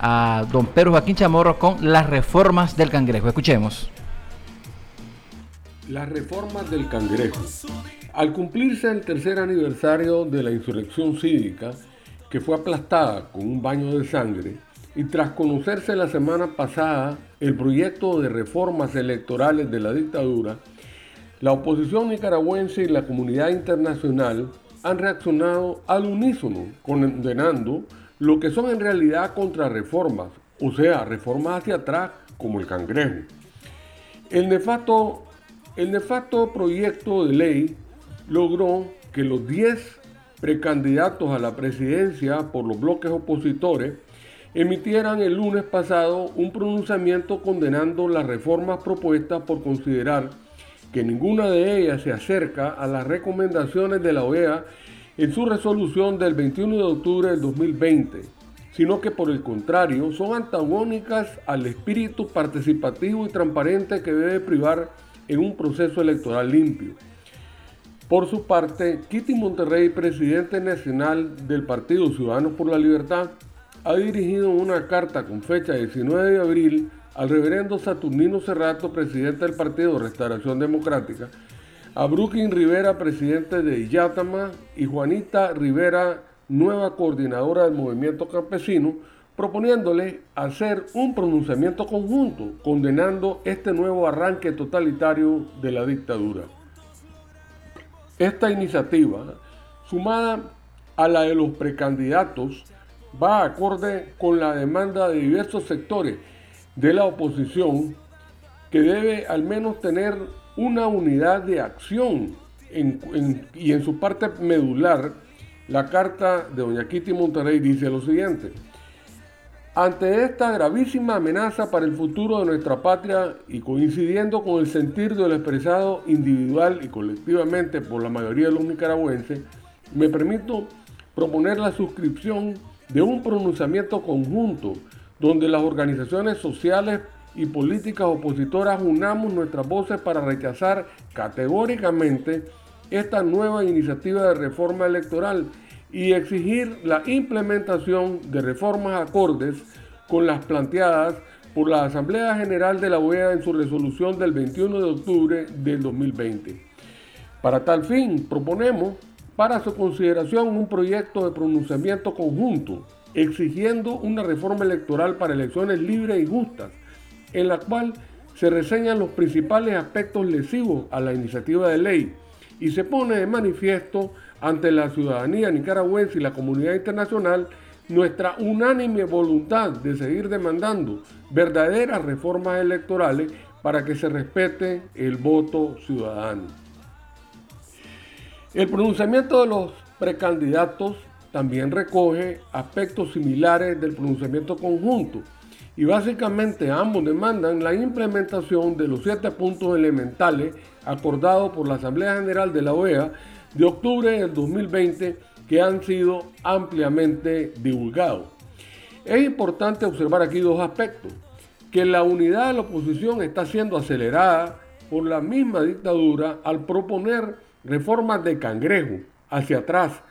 a don Pedro Joaquín Chamorro con las reformas del cangrejo. Escuchemos. Las reformas del cangrejo. Al cumplirse el tercer aniversario de la insurrección cívica, que fue aplastada con un baño de sangre, y tras conocerse la semana pasada el proyecto de reformas electorales de la dictadura, la oposición nicaragüense y la comunidad internacional han reaccionado al unísono, condenando lo que son en realidad contrarreformas, o sea, reformas hacia atrás como el cangrejo. El nefasto, el nefasto proyecto de ley logró que los 10 precandidatos a la presidencia por los bloques opositores emitieran el lunes pasado un pronunciamiento condenando las reformas propuestas por considerar que ninguna de ellas se acerca a las recomendaciones de la OEA en su resolución del 21 de octubre del 2020, sino que por el contrario son antagónicas al espíritu participativo y transparente que debe privar en un proceso electoral limpio. Por su parte, Kitty Monterrey, presidente nacional del Partido Ciudadanos por la Libertad, ha dirigido una carta con fecha 19 de abril al reverendo Saturnino Cerrato, presidente del Partido Restauración Democrática, a Brooklyn Rivera, presidente de Yatama, y Juanita Rivera, nueva coordinadora del movimiento campesino, proponiéndole hacer un pronunciamiento conjunto condenando este nuevo arranque totalitario de la dictadura. Esta iniciativa, sumada a la de los precandidatos, va acorde con la demanda de diversos sectores de la oposición que debe al menos tener una unidad de acción y en su parte medular, la carta de doña Kitty Monterrey dice lo siguiente. Ante esta gravísima amenaza para el futuro de nuestra patria y coincidiendo con el sentir de lo expresado individual y colectivamente por la mayoría de los nicaragüenses, me permito proponer la suscripción de un pronunciamiento conjunto donde las organizaciones sociales y políticas opositoras unamos nuestras voces para rechazar categóricamente esta nueva iniciativa de reforma electoral y exigir la implementación de reformas acordes con las planteadas por la Asamblea General de la OEA en su resolución del 21 de octubre del 2020. Para tal fin, proponemos para su consideración un proyecto de pronunciamiento conjunto exigiendo una reforma electoral para elecciones libres y justas, en la cual se reseñan los principales aspectos lesivos a la iniciativa de ley y se pone de manifiesto ante la ciudadanía nicaragüense y la comunidad internacional nuestra unánime voluntad de seguir demandando verdaderas reformas electorales para que se respete el voto ciudadano. El pronunciamiento de los precandidatos también recoge aspectos similares del pronunciamiento conjunto y básicamente ambos demandan la implementación de los siete puntos elementales acordados por la Asamblea General de la OEA de octubre del 2020 que han sido ampliamente divulgados. Es importante observar aquí dos aspectos, que la unidad de la oposición está siendo acelerada por la misma dictadura al proponer reformas de cangrejo hacia atrás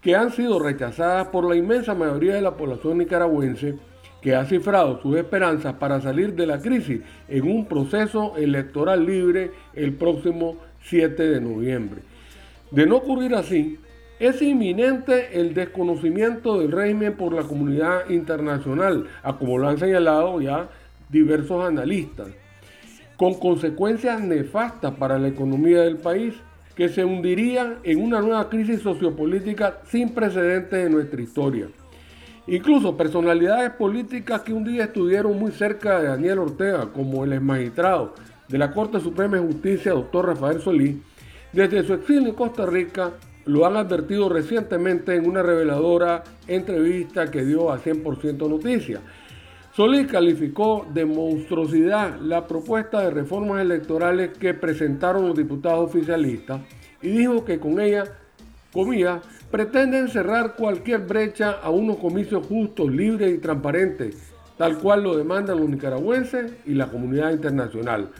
que han sido rechazadas por la inmensa mayoría de la población nicaragüense que ha cifrado sus esperanzas para salir de la crisis en un proceso electoral libre el próximo 7 de noviembre. De no ocurrir así, es inminente el desconocimiento del régimen por la comunidad internacional, a como lo han señalado ya diversos analistas, con consecuencias nefastas para la economía del país que se hundiría en una nueva crisis sociopolítica sin precedentes en nuestra historia. Incluso personalidades políticas que un día estuvieron muy cerca de Daniel Ortega, como el ex magistrado de la Corte Suprema de Justicia, doctor Rafael Solís, desde su exilio en Costa Rica lo han advertido recientemente en una reveladora entrevista que dio a 100% Noticias. Solís calificó de monstruosidad la propuesta de reformas electorales que presentaron los diputados oficialistas y dijo que con ella, comillas, pretenden cerrar cualquier brecha a unos comicios justos, libres y transparentes, tal cual lo demandan los nicaragüenses y la comunidad internacional.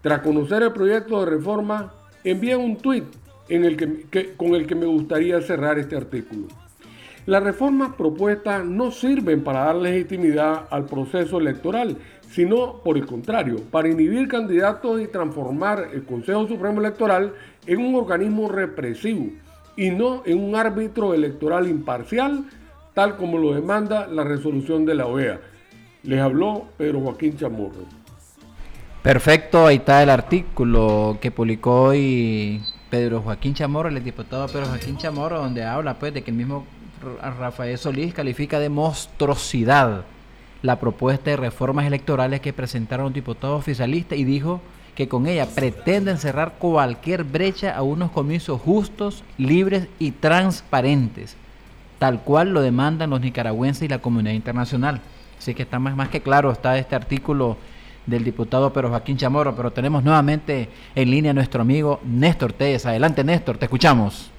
Tras conocer el proyecto de reforma, envié un tuit en el que, con el que me gustaría cerrar este artículo. Las reformas propuestas no sirven para dar legitimidad al proceso electoral, sino por el contrario, para inhibir candidatos y transformar el Consejo Supremo Electoral en un organismo represivo y no en un árbitro electoral imparcial, tal como lo demanda la resolución de la OEA. Les habló Pedro Joaquín Chamorro. Perfecto, ahí está el artículo que publicó hoy Pedro Joaquín Chamorro, el diputado Pedro Joaquín Chamorro, donde habla pues de que el mismo Rafael Solís califica de monstruosidad la propuesta de reformas electorales que presentaron los diputados oficialistas y dijo que con ella pretenden cerrar cualquier brecha a unos comicios justos, libres y transparentes, tal cual lo demandan los nicaragüenses y la comunidad internacional. Así que está más, más que claro, está este artículo del diputado Pedro Joaquín Chamorro, pero tenemos nuevamente en línea a nuestro amigo Néstor Telles. Adelante Néstor, te escuchamos.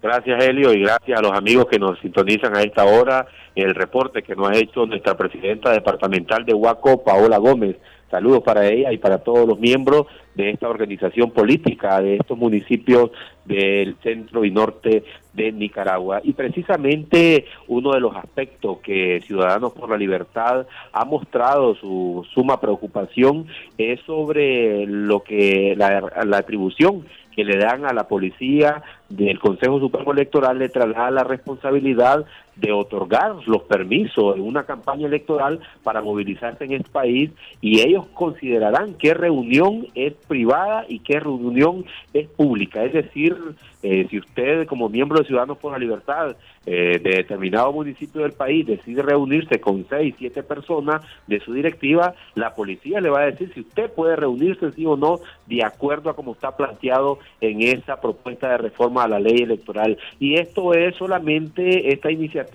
Gracias, Helio, y gracias a los amigos que nos sintonizan a esta hora. El reporte que nos ha hecho nuestra presidenta departamental de Huaco, Paola Gómez. Saludos para ella y para todos los miembros de esta organización política de estos municipios del centro y norte de Nicaragua. Y precisamente uno de los aspectos que Ciudadanos por la Libertad ha mostrado su suma preocupación es sobre lo que la, la atribución que le dan a la policía del Consejo Supremo Electoral le traslada la responsabilidad de otorgar los permisos en una campaña electoral para movilizarse en este país y ellos considerarán qué reunión es privada y qué reunión es pública. Es decir, eh, si usted como miembro de Ciudadanos por la Libertad eh, de determinado municipio del país decide reunirse con seis, siete personas de su directiva, la policía le va a decir si usted puede reunirse sí o no de acuerdo a como está planteado en esa propuesta de reforma a la ley electoral. Y esto es solamente esta iniciativa,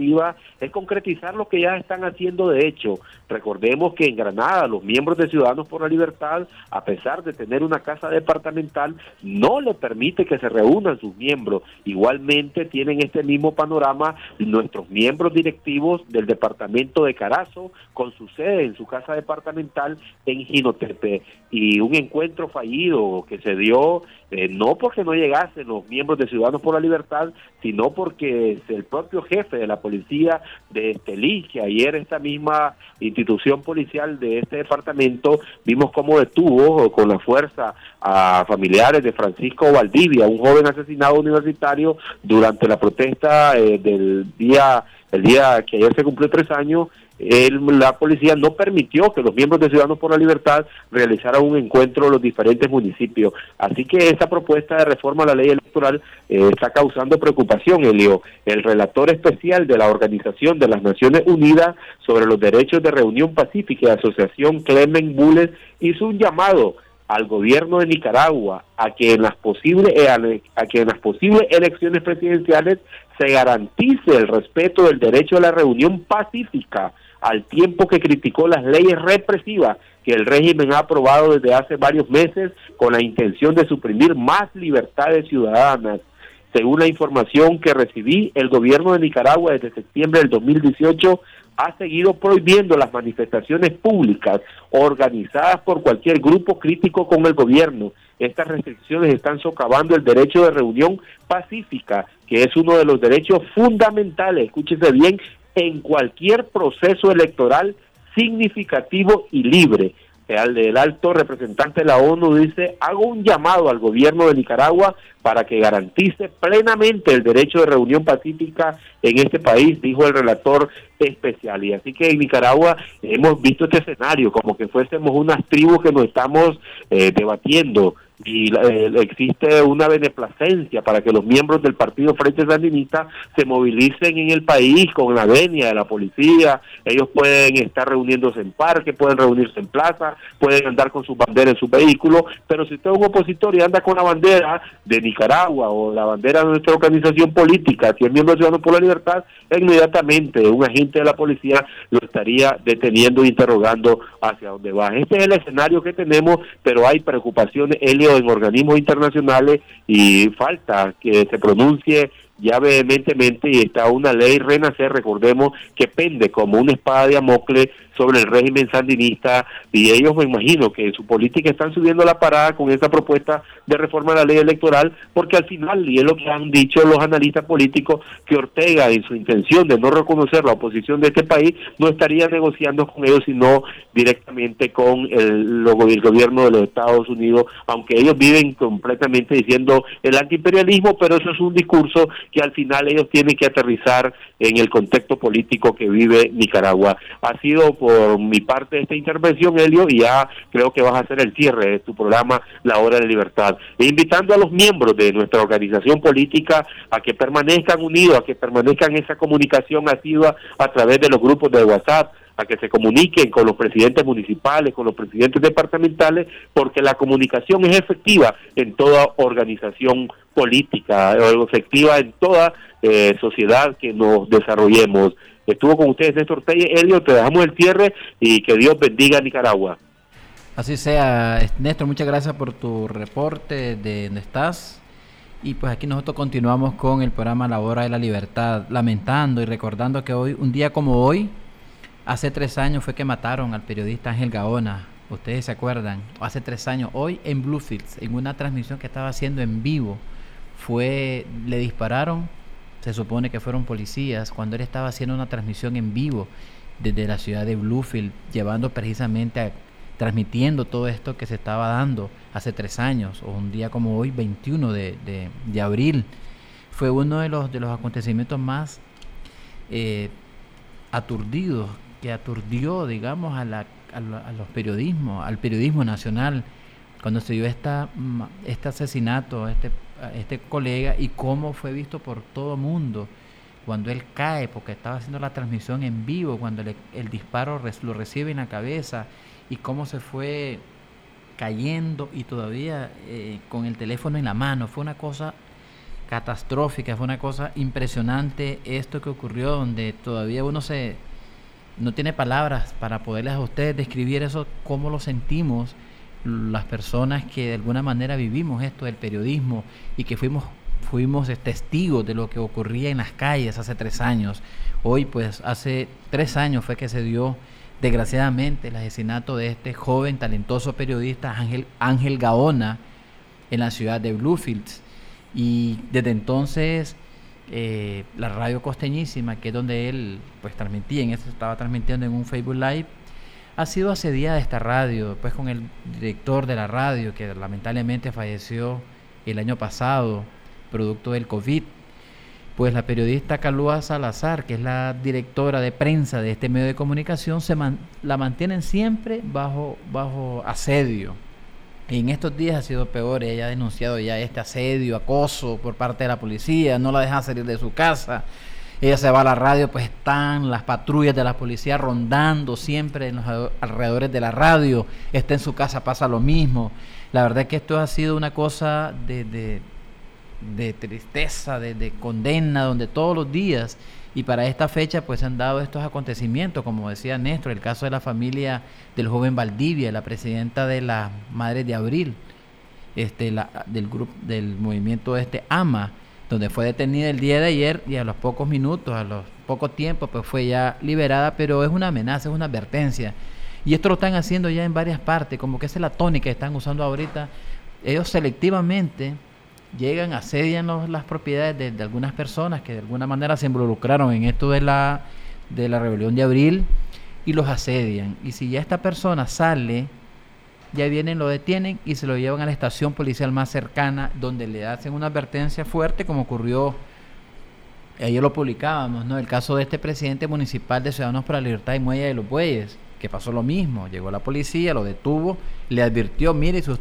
es concretizar lo que ya están haciendo de hecho. Recordemos que en Granada los miembros de Ciudadanos por la Libertad, a pesar de tener una casa departamental, no le permite que se reúnan sus miembros. Igualmente tienen este mismo panorama nuestros miembros directivos del departamento de Carazo, con su sede en su casa departamental en Ginotepe. Y un encuentro fallido que se dio eh, no porque no llegasen los miembros de Ciudadanos por la Libertad, sino porque el propio jefe de la policía de Estelí, que ayer esta misma institución policial de este departamento, vimos cómo detuvo con la fuerza a familiares de Francisco Valdivia, un joven asesinado universitario durante la protesta eh, del día, el día que ayer se cumplió tres años la policía no permitió que los miembros de Ciudadanos por la Libertad realizaran un encuentro en los diferentes municipios. Así que esta propuesta de reforma a la ley electoral eh, está causando preocupación, Elio. El relator especial de la Organización de las Naciones Unidas sobre los Derechos de Reunión Pacífica y Asociación Clement Bulles hizo un llamado al gobierno de Nicaragua a que en las posibles eh, a que en las posibles elecciones presidenciales se garantice el respeto del derecho a la reunión pacífica al tiempo que criticó las leyes represivas que el régimen ha aprobado desde hace varios meses con la intención de suprimir más libertades ciudadanas. Según la información que recibí, el gobierno de Nicaragua desde septiembre del 2018 ha seguido prohibiendo las manifestaciones públicas organizadas por cualquier grupo crítico con el gobierno. Estas restricciones están socavando el derecho de reunión pacífica, que es uno de los derechos fundamentales, escúchese bien, en cualquier proceso electoral significativo y libre. El, alto representante de la ONU dice, hago un llamado al gobierno de Nicaragua para que garantice plenamente el derecho de reunión pacífica en este país, dijo el relator especial. Y así que en Nicaragua hemos visto este escenario como que fuésemos unas tribus que nos estamos eh, debatiendo y eh, existe una beneplacencia para que los miembros del Partido Frente Sandinista se movilicen en el país con la venia de la policía, ellos pueden estar reuniéndose en parques, pueden reunirse en plaza, pueden andar con su bandera en su vehículo, pero si usted es un opositor y anda con la bandera de Nicaragua o la bandera de nuestra organización política, si es miembro de Ciudadanos por la Libertad, inmediatamente un agente de la policía lo estaría deteniendo e interrogando hacia dónde va. Este es el escenario que tenemos, pero hay preocupaciones, En organismos internacionales y falta que se pronuncie ya vehementemente y está una ley renacer, recordemos, que pende como una espada de Amocle sobre el régimen sandinista y ellos me imagino que en su política están subiendo la parada con esta propuesta de reforma de la ley electoral porque al final, y es lo que han dicho los analistas políticos, que Ortega en su intención de no reconocer la oposición de este país no estaría negociando con ellos sino directamente con el, el gobierno de los Estados Unidos, aunque ellos viven completamente diciendo el antiimperialismo, pero eso es un discurso que al final ellos tienen que aterrizar en el contexto político que vive Nicaragua. Ha sido por mi parte esta intervención, Helio, y ya creo que vas a hacer el cierre de tu programa La Hora de Libertad. E invitando a los miembros de nuestra organización política a que permanezcan unidos, a que permanezcan esa comunicación asidua a través de los grupos de WhatsApp, a que se comuniquen con los presidentes municipales, con los presidentes departamentales, porque la comunicación es efectiva en toda organización política, efectiva en toda eh, sociedad que nos desarrollemos. Estuvo con ustedes Néstor Telle. Elio, te dejamos el cierre y que Dios bendiga a Nicaragua. Así sea, Néstor, muchas gracias por tu reporte de dónde estás. Y pues aquí nosotros continuamos con el programa La Hora de la Libertad, lamentando y recordando que hoy, un día como hoy, hace tres años fue que mataron al periodista Ángel Gaona. Ustedes se acuerdan, hace tres años, hoy en Bluefields, en una transmisión que estaba haciendo en vivo, fue, le dispararon, se supone que fueron policías, cuando él estaba haciendo una transmisión en vivo desde la ciudad de Bluefield, llevando precisamente a transmitiendo todo esto que se estaba dando hace tres años, o un día como hoy, 21 de, de, abril. Fue uno de los, de los acontecimientos más eh, aturdidos, que aturdió, digamos, a, la, a, los periodismos, al periodismo nacional, cuando se dio esta, este asesinato, este, este colega, y cómo fue visto por todo mundo cuando él cae, porque estaba haciendo la transmisión en vivo, cuando el disparo lo recibe en la cabeza y cómo se fue cayendo y todavía eh, con el teléfono en la mano. Fue una cosa catastrófica, fue una cosa impresionante esto que ocurrió, donde todavía uno se no tiene palabras para poderles a ustedes describir eso, cómo lo sentimos las personas que de alguna manera vivimos esto del periodismo y que fuimos fuimos testigos de lo que ocurría en las calles hace tres años. Hoy, pues, hace tres años fue que se dio desgraciadamente el asesinato de este joven talentoso periodista Ángel, Ángel Gaona en la ciudad de Bluefields. Y desde entonces eh, la radio costeñísima, que es donde él pues transmitía, en eso estaba transmitiendo en un Facebook Live, ha sido asediada esta radio, pues con el director de la radio, que lamentablemente falleció el año pasado, producto del COVID pues la periodista Calúa Salazar, que es la directora de prensa de este medio de comunicación, se la mantienen siempre bajo, bajo asedio. Y en estos días ha sido peor, ella ha denunciado ya este asedio, acoso por parte de la policía, no la dejan salir de su casa. Ella se va a la radio, pues están las patrullas de la policía rondando siempre en los alrededores de la radio. Está en su casa, pasa lo mismo. La verdad es que esto ha sido una cosa de de tristeza, de, condena, donde todos los días y para esta fecha pues se han dado estos acontecimientos, como decía Néstor, el caso de la familia del joven Valdivia, la presidenta de la Madre de Abril, este, del grupo del movimiento este AMA, donde fue detenida el día de ayer y a los pocos minutos, a los pocos tiempos, pues fue ya liberada, pero es una amenaza, es una advertencia. Y esto lo están haciendo ya en varias partes, como que esa es la tónica que están usando ahorita. Ellos selectivamente llegan, asedian las propiedades de, algunas personas que de alguna manera se involucraron en esto de la, de la rebelión de abril y los asedian. Y si ya esta persona sale, ya vienen, lo detienen y se lo llevan a la estación policial más cercana, donde le hacen una advertencia fuerte, como ocurrió, ayer lo publicábamos, ¿no? El caso de este presidente municipal de Ciudadanos para la Libertad y Muelle de los Bueyes, que pasó lo mismo. Llegó la policía, lo detuvo, le advirtió, mire, si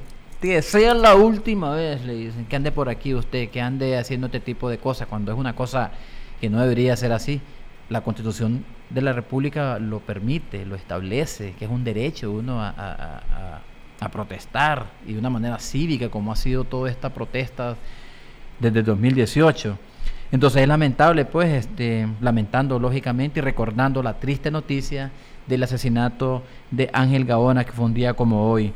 que sea la última vez, le dicen, que ande por aquí usted, que ande haciendo este tipo de cosas, cuando es una cosa que no debería ser así. La constitución de la República lo permite, lo establece, que es un derecho uno a, protestar y de una manera cívica, como ha sido toda esta protesta desde 2018. Entonces es lamentable, pues, este, lamentando lógicamente y recordando la triste noticia del asesinato de Ángel Gaona, que fue un día como hoy.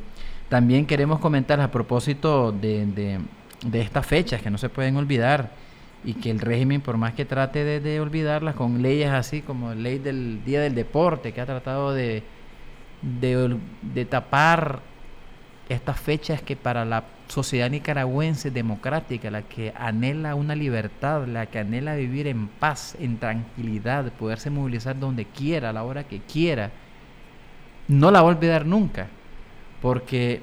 También queremos comentar a propósito de, de, estas fechas que no se pueden olvidar y que el régimen, por más que trate de, olvidarlas con leyes así como la ley del Día del Deporte, que ha tratado de, de, tapar estas fechas que para la sociedad nicaragüense democrática, la que anhela una libertad, la que anhela vivir en paz, en tranquilidad, poderse movilizar donde quiera, a la hora que quiera, no la va a olvidar nunca porque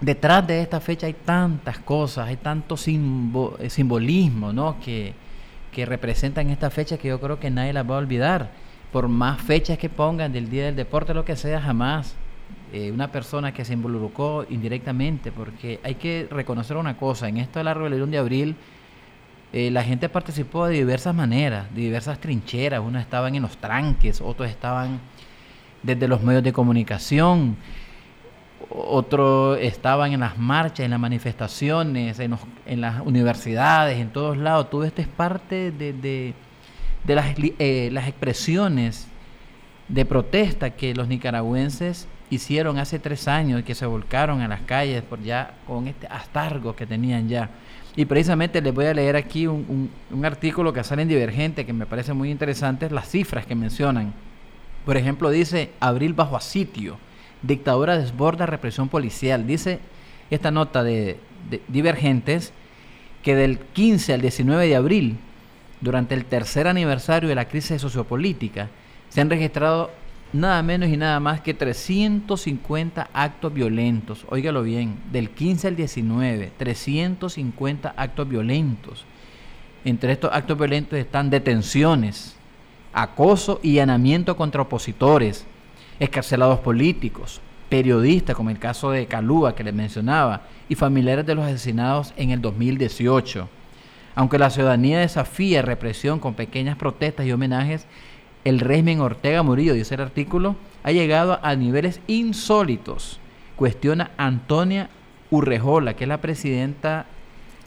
detrás de esta fecha hay tantas cosas, hay tanto eh, simbolismo ¿no? que, que representan esta fecha que yo creo que nadie las va a olvidar. Por más fechas que pongan del Día del Deporte, lo que sea, jamás eh, una persona que se involucró indirectamente, porque hay que reconocer una cosa, en esto de la rebelión de abril, eh, la gente participó de diversas maneras, de diversas trincheras, unos estaban en los tranques, otros estaban desde los medios de comunicación, otros estaban en las marchas, en las manifestaciones, en, las universidades, en todos lados. Todo esto es parte de, eh, las, expresiones de protesta que los nicaragüenses hicieron hace tres años que se volcaron a las calles por ya con este astargo que tenían ya. Y precisamente les voy a leer aquí un, un- un artículo que sale en Divergente que me parece muy interesante, las cifras que mencionan. Por ejemplo, dice Abril bajo a sitio, dictadura desborda represión policial. Dice esta nota de, de Divergentes que del 15 al 19 de abril, durante el tercer aniversario de la crisis sociopolítica, se han registrado nada menos y nada más que 350 actos violentos. Óigalo bien, del 15 al 19, 350 actos violentos. Entre estos actos violentos están detenciones, acoso y allanamiento contra opositores, escarcelados políticos, periodistas, como el caso de Calúa que les mencionaba, y familiares de los asesinados en el 2018. Aunque la ciudadanía desafía represión con pequeñas protestas y homenajes, el régimen Ortega Murillo, dice el artículo, ha llegado a niveles insólitos. Cuestiona Antonia Urrejola, que es la presidenta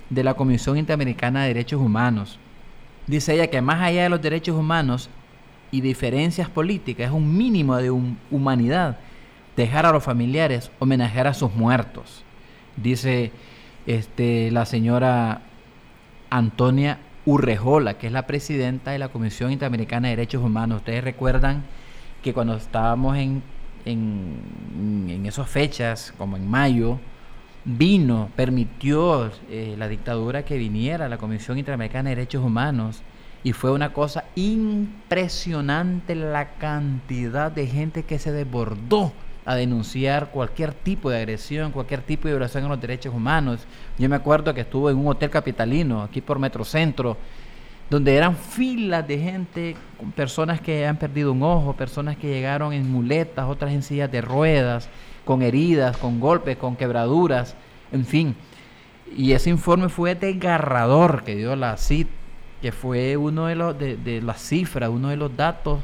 de la Comisión Interamericana de Derechos Humanos. Dice ella que más allá de los derechos humanos y diferencias políticas, es un mínimo de hum- humanidad dejar a los familiares homenajear a sus muertos. Dice este, la señora Antonia Urrejola, que es la presidenta de la Comisión Interamericana de Derechos Humanos. Ustedes recuerdan que cuando estábamos en, en, en esas fechas, como en mayo, vino, permitió eh, la dictadura que viniera la Comisión Interamericana de Derechos Humanos y fue una cosa impresionante la cantidad de gente que se desbordó a denunciar cualquier tipo de agresión, cualquier tipo de violación a los derechos humanos. Yo me acuerdo que estuve en un hotel capitalino, aquí por Metrocentro, donde eran filas de gente, personas que han perdido un ojo, personas que llegaron en muletas, otras en sillas de ruedas, con heridas, con golpes, con quebraduras, en fin. Y ese informe fue desgarrador que dio la CIT, que fue uno de, los, de, de las cifras, uno de los datos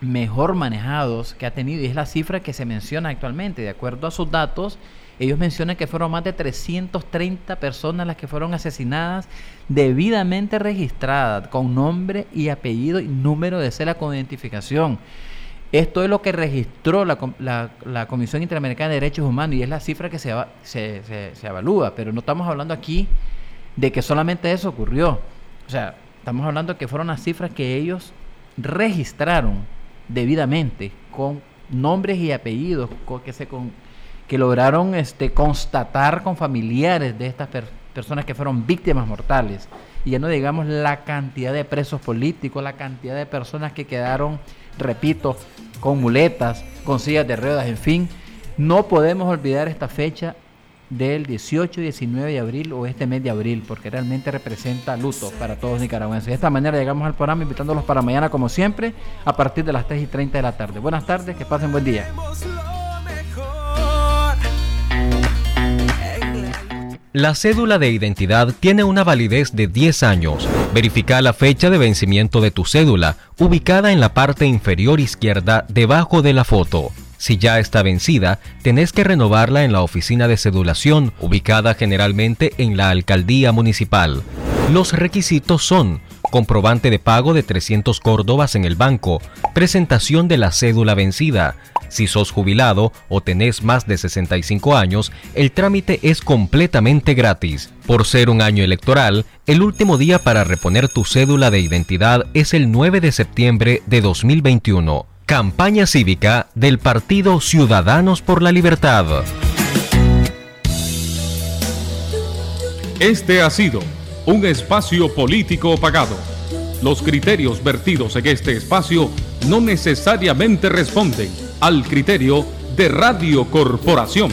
mejor manejados que ha tenido y es la cifra que se menciona actualmente. De acuerdo a sus datos, ellos mencionan que fueron más de 330 personas las que fueron asesinadas debidamente registradas con nombre y apellido y número de cela con identificación. Esto es lo que registró la, com- la- la Comisión Interamericana de Derechos Humanos y es la cifra que se, se, evalúa, pero no estamos hablando aquí de que solamente eso ocurrió. O sea, estamos hablando que fueron las cifras que ellos registraron debidamente con nombres y apellidos que se con- que lograron este constatar con familiares de estas per- personas que fueron víctimas mortales. Y ya no digamos la cantidad de presos políticos la cantidad de personas que quedaron repito con muletas con sillas de ruedas en fin. No podemos olvidar esta fecha del 18 y 19 de abril o este mes de abril, porque realmente representa luto para todos los nicaragüenses. De esta manera llegamos al programa invitándolos para mañana, como siempre, a partir de las 3 y 30 de la tarde. Buenas tardes, que pasen buen día. La cédula de identidad tiene una validez de 10 años. Verifica la fecha de vencimiento de tu cédula, ubicada en la parte inferior izquierda debajo de la foto. Si ya está vencida, tenés que renovarla en la oficina de cedulación, ubicada generalmente en la alcaldía municipal. Los requisitos son comprobante de pago de 300 córdobas en el banco, presentación de la cédula vencida. Si sos jubilado o tenés más de 65 años, el trámite es completamente gratis. Por ser un año electoral, el último día para reponer tu cédula de identidad es el 9 de septiembre de 2021. Campaña cívica del Partido Ciudadanos por la Libertad. Este ha sido un espacio político pagado. Los criterios vertidos en este espacio no necesariamente responden al criterio de Radio Corporación.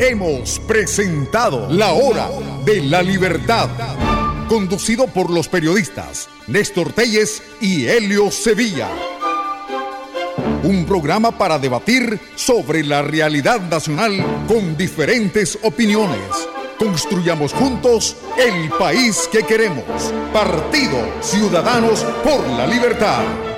Hemos presentado La Hora de la Libertad, conducido por los periodistas Néstor Telles y Helio Sevilla. Un programa para debatir sobre la realidad nacional con diferentes opiniones. Construyamos juntos el país que queremos. Partido Ciudadanos por la Libertad.